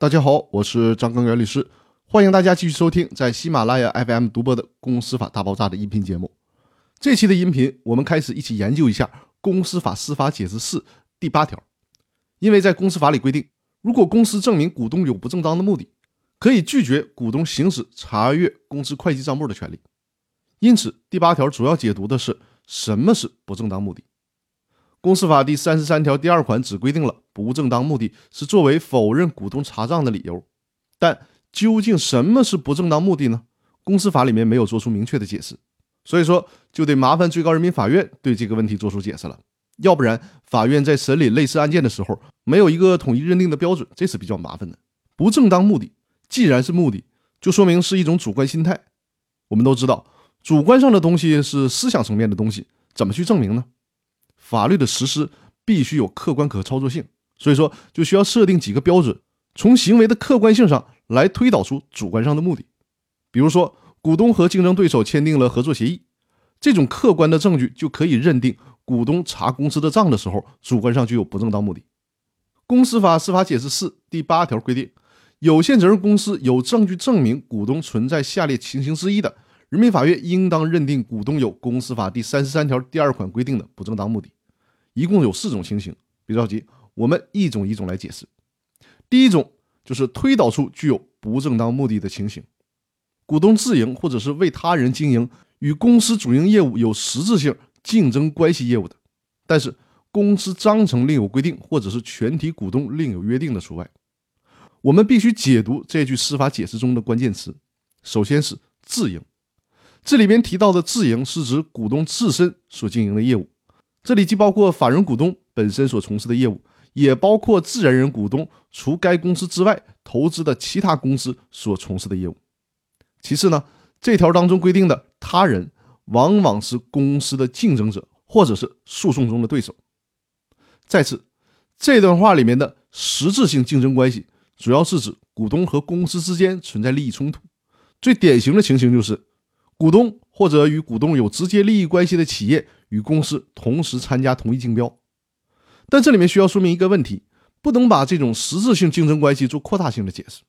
大家好，我是张根源律师，欢迎大家继续收听在喜马拉雅 FM 独播的《公司法大爆炸》的音频节目。这期的音频，我们开始一起研究一下《公司法司法解释四》第八条。因为在公司法里规定，如果公司证明股东有不正当的目的，可以拒绝股东行使查阅公司会计账簿的权利。因此，第八条主要解读的是什么是不正当目的。公司法第三十三条第二款只规定了不正当目的是作为否认股东查账的理由，但究竟什么是不正当目的呢？公司法里面没有做出明确的解释，所以说就得麻烦最高人民法院对这个问题做出解释了。要不然，法院在审理类似案件的时候没有一个统一认定的标准，这是比较麻烦的。不正当目的既然是目的，就说明是一种主观心态。我们都知道，主观上的东西是思想层面的东西，怎么去证明呢？法律的实施必须有客观可操作性，所以说就需要设定几个标准，从行为的客观性上来推导出主观上的目的。比如说，股东和竞争对手签订了合作协议，这种客观的证据就可以认定股东查公司的账的时候，主观上具有不正当目的。公司法司法解释四第八条规定，有限责任公司有证据证明股东存在下列情形之一的，人民法院应当认定股东有公司法第三十三条第二款规定的不正当目的。一共有四种情形，别着急，我们一种一种来解释。第一种就是推导出具有不正当目的的情形，股东自营或者是为他人经营与公司主营业务有实质性竞争关系业务的，但是公司章程另有规定或者是全体股东另有约定的除外。我们必须解读这句司法解释中的关键词，首先是自营，这里边提到的自营是指股东自身所经营的业务。这里既包括法人股东本身所从事的业务，也包括自然人股东除该公司之外投资的其他公司所从事的业务。其次呢，这条当中规定的他人往往是公司的竞争者或者是诉讼中的对手。再次，这段话里面的实质性竞争关系，主要是指股东和公司之间存在利益冲突。最典型的情形就是，股东或者与股东有直接利益关系的企业。与公司同时参加同一竞标，但这里面需要说明一个问题：不能把这种实质性竞争关系做扩大性的解释。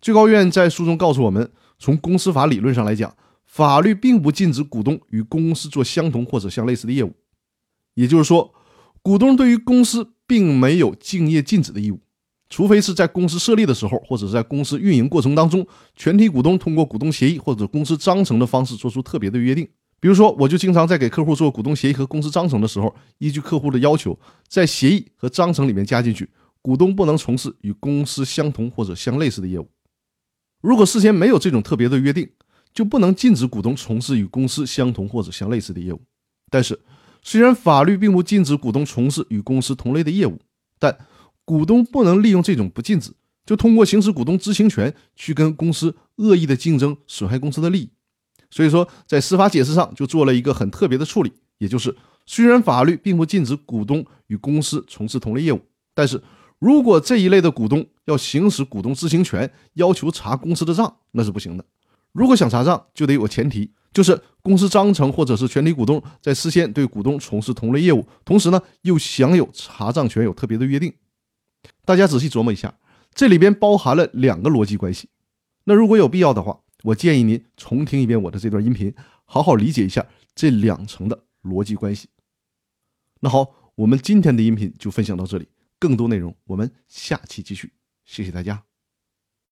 最高院在书中告诉我们，从公司法理论上来讲，法律并不禁止股东与公司做相同或者相类似的业务。也就是说，股东对于公司并没有竞业禁止的义务，除非是在公司设立的时候，或者是在公司运营过程当中，全体股东通过股东协议或者公司章程的方式做出特别的约定。比如说，我就经常在给客户做股东协议和公司章程的时候，依据客户的要求，在协议和章程里面加进去，股东不能从事与公司相同或者相类似的业务。如果事先没有这种特别的约定，就不能禁止股东从事与公司相同或者相类似的业务。但是，虽然法律并不禁止股东从事与公司同类的业务，但股东不能利用这种不禁止，就通过行使股东知情权去跟公司恶意的竞争，损害公司的利益。所以说，在司法解释上就做了一个很特别的处理，也就是虽然法律并不禁止股东与公司从事同类业务，但是如果这一类的股东要行使股东知情权，要求查公司的账，那是不行的。如果想查账，就得有个前提，就是公司章程或者是全体股东在事先对股东从事同类业务，同时呢又享有查账权有特别的约定。大家仔细琢磨一下，这里边包含了两个逻辑关系。那如果有必要的话，我建议您重听一遍我的这段音频，好好理解一下这两层的逻辑关系。那好，我们今天的音频就分享到这里，更多内容我们下期继续。谢谢大家。